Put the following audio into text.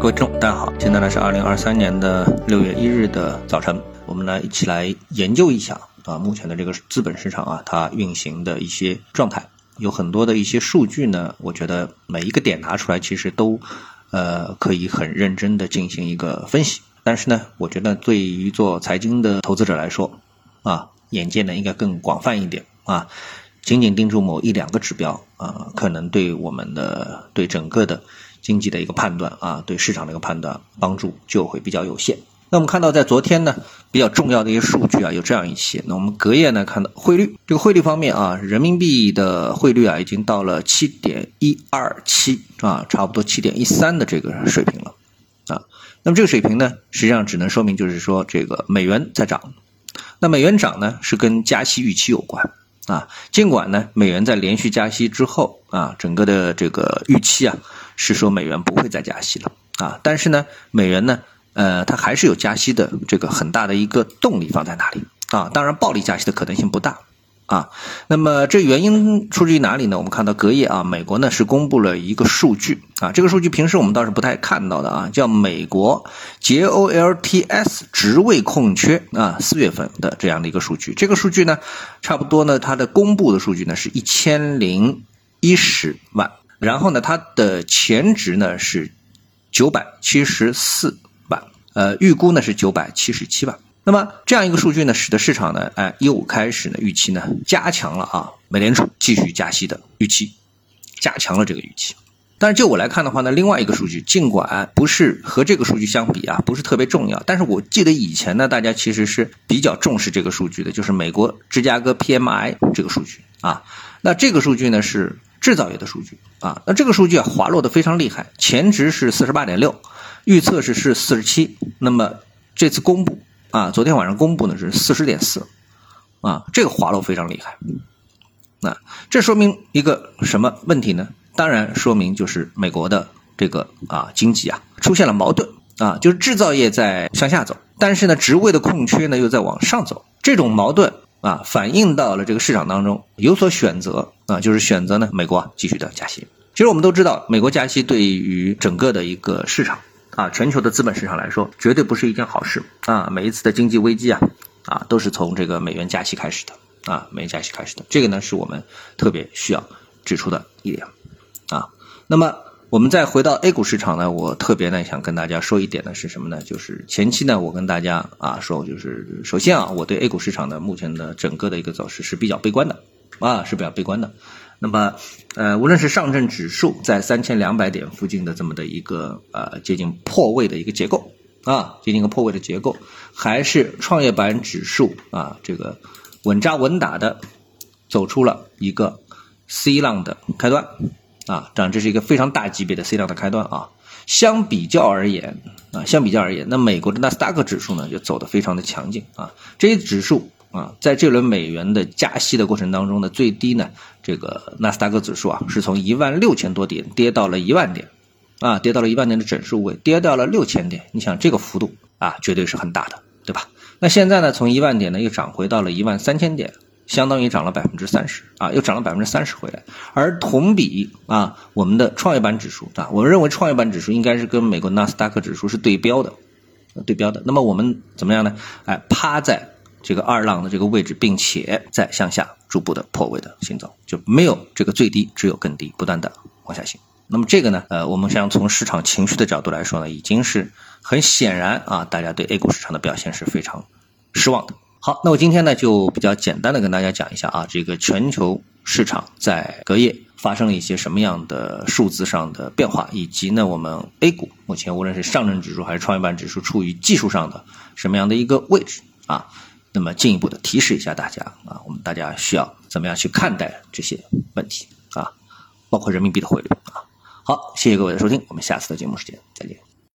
各位听众，大家好，现在呢是二零二三年的六月一日的早晨，我们呢一起来研究一下啊，目前的这个资本市场啊，它运行的一些状态，有很多的一些数据呢，我觉得每一个点拿出来，其实都呃可以很认真的进行一个分析。但是呢，我觉得对于做财经的投资者来说啊，眼界呢应该更广泛一点啊，仅仅盯住某一两个指标啊，可能对我们的对整个的。经济的一个判断啊，对市场的一个判断帮助就会比较有限。那我们看到，在昨天呢，比较重要的一些数据啊，有这样一些。那我们隔夜呢，看到汇率，这个汇率方面啊，人民币的汇率啊，已经到了七点一二七啊，差不多七点一三的这个水平了啊。那么这个水平呢，实际上只能说明就是说，这个美元在涨。那美元涨呢，是跟加息预期有关啊。尽管呢，美元在连续加息之后啊，整个的这个预期啊。是说美元不会再加息了啊，但是呢，美元呢，呃，它还是有加息的这个很大的一个动力放在那里啊？当然，暴力加息的可能性不大啊。那么这原因出自于哪里呢？我们看到隔夜啊，美国呢是公布了一个数据啊，这个数据平时我们倒是不太看到的啊，叫美国 JOLTS 职位空缺啊，四月份的这样的一个数据。这个数据呢，差不多呢，它的公布的数据呢是一千零一十万。然后呢，它的前值呢是九百七十四万，呃，预估呢是九百七十七万。那么这样一个数据呢，使得市场呢，哎，又开始呢预期呢加强了啊，美联储继续加息的预期，加强了这个预期。但是就我来看的话呢，另外一个数据，尽管不是和这个数据相比啊，不是特别重要，但是我记得以前呢，大家其实是比较重视这个数据的，就是美国芝加哥 PMI 这个数据啊。那这个数据呢是。制造业的数据啊，那这个数据啊滑落的非常厉害，前值是四十八点六，预测是是四十七，那么这次公布啊，昨天晚上公布呢是四十点四，啊，这个滑落非常厉害，那这说明一个什么问题呢？当然说明就是美国的这个啊经济啊出现了矛盾啊，就是制造业在向下走，但是呢职位的空缺呢又在往上走，这种矛盾。啊，反映到了这个市场当中，有所选择啊，就是选择呢，美国继续的加息。其实我们都知道，美国加息对于整个的一个市场啊，全球的资本市场来说，绝对不是一件好事啊。每一次的经济危机啊，啊，都是从这个美元加息开始的啊，美元加息开始的。这个呢，是我们特别需要指出的一点啊。那么。我们再回到 A 股市场呢，我特别呢想跟大家说一点呢是什么呢？就是前期呢，我跟大家啊说，就是首先啊，我对 A 股市场的目前的整个的一个走势是比较悲观的啊，是比较悲观的。那么，呃，无论是上证指数在三千两百点附近的这么的一个呃接近破位的一个结构啊，接近一个破位的结构，还是创业板指数啊这个稳扎稳打的走出了一个 C 浪的开端。啊，当然这是一个非常大级别的 C 浪的开端啊。相比较而言啊，相比较而言，那美国的纳斯达克指数呢就走得非常的强劲啊。这些指数啊，在这轮美元的加息的过程当中呢，最低呢，这个纳斯达克指数啊是从一万六千多点跌到了一万点，啊，跌到了一万点的整数位，跌掉了六千点。你想这个幅度啊，绝对是很大的，对吧？那现在呢，从一万点呢又涨回到了一万三千点。相当于涨了百分之三十啊，又涨了百分之三十回来。而同比啊，我们的创业板指数啊，我们认为创业板指数应该是跟美国纳斯达克指数是对标的，对标的。那么我们怎么样呢？哎，趴在这个二浪的这个位置，并且在向下逐步的破位的行走，就没有这个最低，只有更低，不断的往下行。那么这个呢，呃，我们想从市场情绪的角度来说呢，已经是很显然啊，大家对 A 股市场的表现是非常失望的。好，那我今天呢就比较简单的跟大家讲一下啊，这个全球市场在隔夜发生了一些什么样的数字上的变化，以及呢我们 A 股目前无论是上证指数还是创业板指数处于技术上的什么样的一个位置啊，那么进一步的提示一下大家啊，我们大家需要怎么样去看待这些问题啊，包括人民币的汇率啊。好，谢谢各位的收听，我们下次的节目时间再见。